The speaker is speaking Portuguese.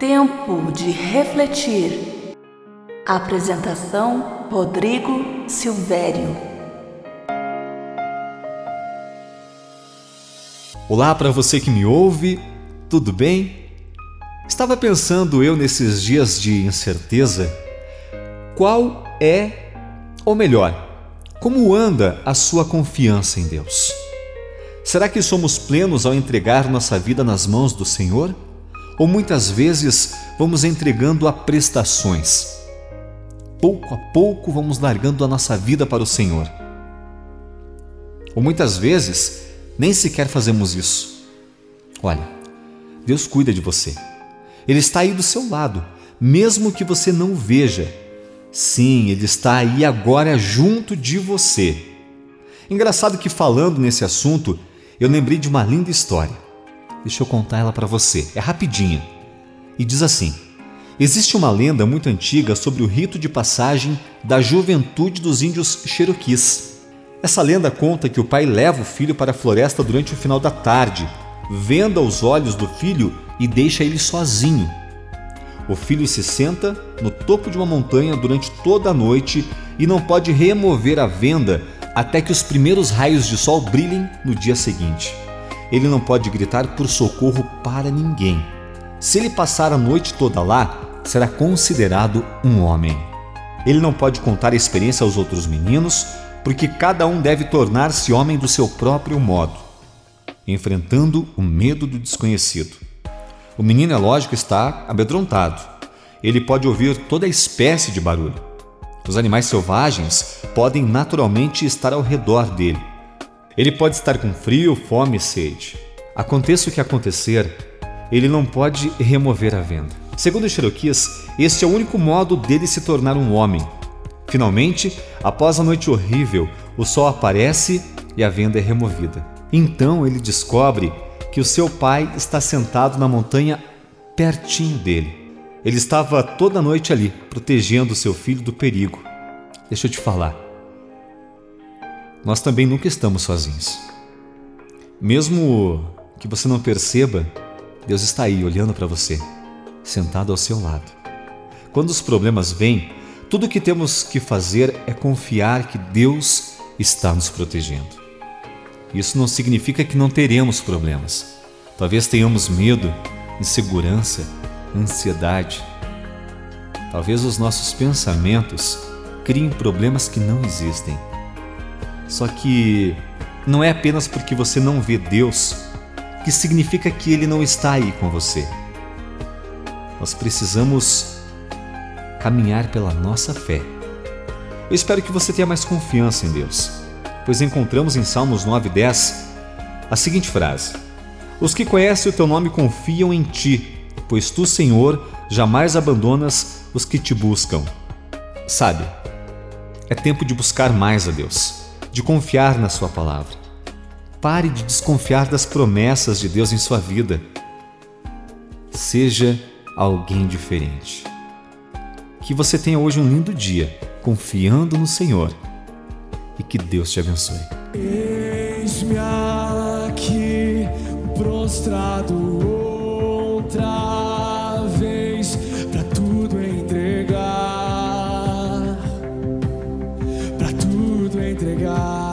Tempo de refletir. Apresentação: Rodrigo Silvério. Olá para você que me ouve, tudo bem? Estava pensando eu nesses dias de incerteza, qual é, ou melhor, como anda a sua confiança em Deus? Será que somos plenos ao entregar nossa vida nas mãos do Senhor? Ou muitas vezes vamos entregando a prestações? Pouco a pouco vamos largando a nossa vida para o Senhor. Ou muitas vezes nem sequer fazemos isso. Olha, Deus cuida de você. Ele está aí do seu lado, mesmo que você não o veja. Sim, Ele está aí agora junto de você. Engraçado que falando nesse assunto, eu lembrei de uma linda história. Deixa eu contar ela para você. É rapidinha. E diz assim: Existe uma lenda muito antiga sobre o rito de passagem da juventude dos índios Cherokees. Essa lenda conta que o pai leva o filho para a floresta durante o final da tarde, venda os olhos do filho e deixa ele sozinho. O filho se senta no topo de uma montanha durante toda a noite e não pode remover a venda até que os primeiros raios de sol brilhem no dia seguinte. Ele não pode gritar por socorro para ninguém. Se ele passar a noite toda lá, será considerado um homem. Ele não pode contar a experiência aos outros meninos, porque cada um deve tornar-se homem do seu próprio modo, enfrentando o medo do desconhecido. O menino, é lógico, está amedrontado. Ele pode ouvir toda espécie de barulho os animais selvagens podem naturalmente estar ao redor dele. Ele pode estar com frio, fome e sede. Aconteça o que acontecer, ele não pode remover a venda. Segundo os Cherokees, este é o único modo dele se tornar um homem. Finalmente, após a noite horrível, o sol aparece e a venda é removida. Então ele descobre que o seu pai está sentado na montanha pertinho dele. Ele estava toda noite ali, protegendo seu filho do perigo. Deixa eu te falar. Nós também nunca estamos sozinhos. Mesmo que você não perceba, Deus está aí olhando para você, sentado ao seu lado. Quando os problemas vêm, tudo o que temos que fazer é confiar que Deus está nos protegendo. Isso não significa que não teremos problemas. Talvez tenhamos medo, insegurança, ansiedade. Talvez os nossos pensamentos criem problemas que não existem. Só que não é apenas porque você não vê Deus que significa que Ele não está aí com você. Nós precisamos caminhar pela nossa fé. Eu espero que você tenha mais confiança em Deus, pois encontramos em Salmos 9,10 a seguinte frase: Os que conhecem o teu nome confiam em ti pois tu, Senhor, jamais abandonas os que te buscam. Sabe, é tempo de buscar mais a Deus, de confiar na Sua palavra. Pare de desconfiar das promessas de Deus em sua vida. Seja alguém diferente. Que você tenha hoje um lindo dia, confiando no Senhor e que Deus te abençoe. Eis-me aqui prostrado outra say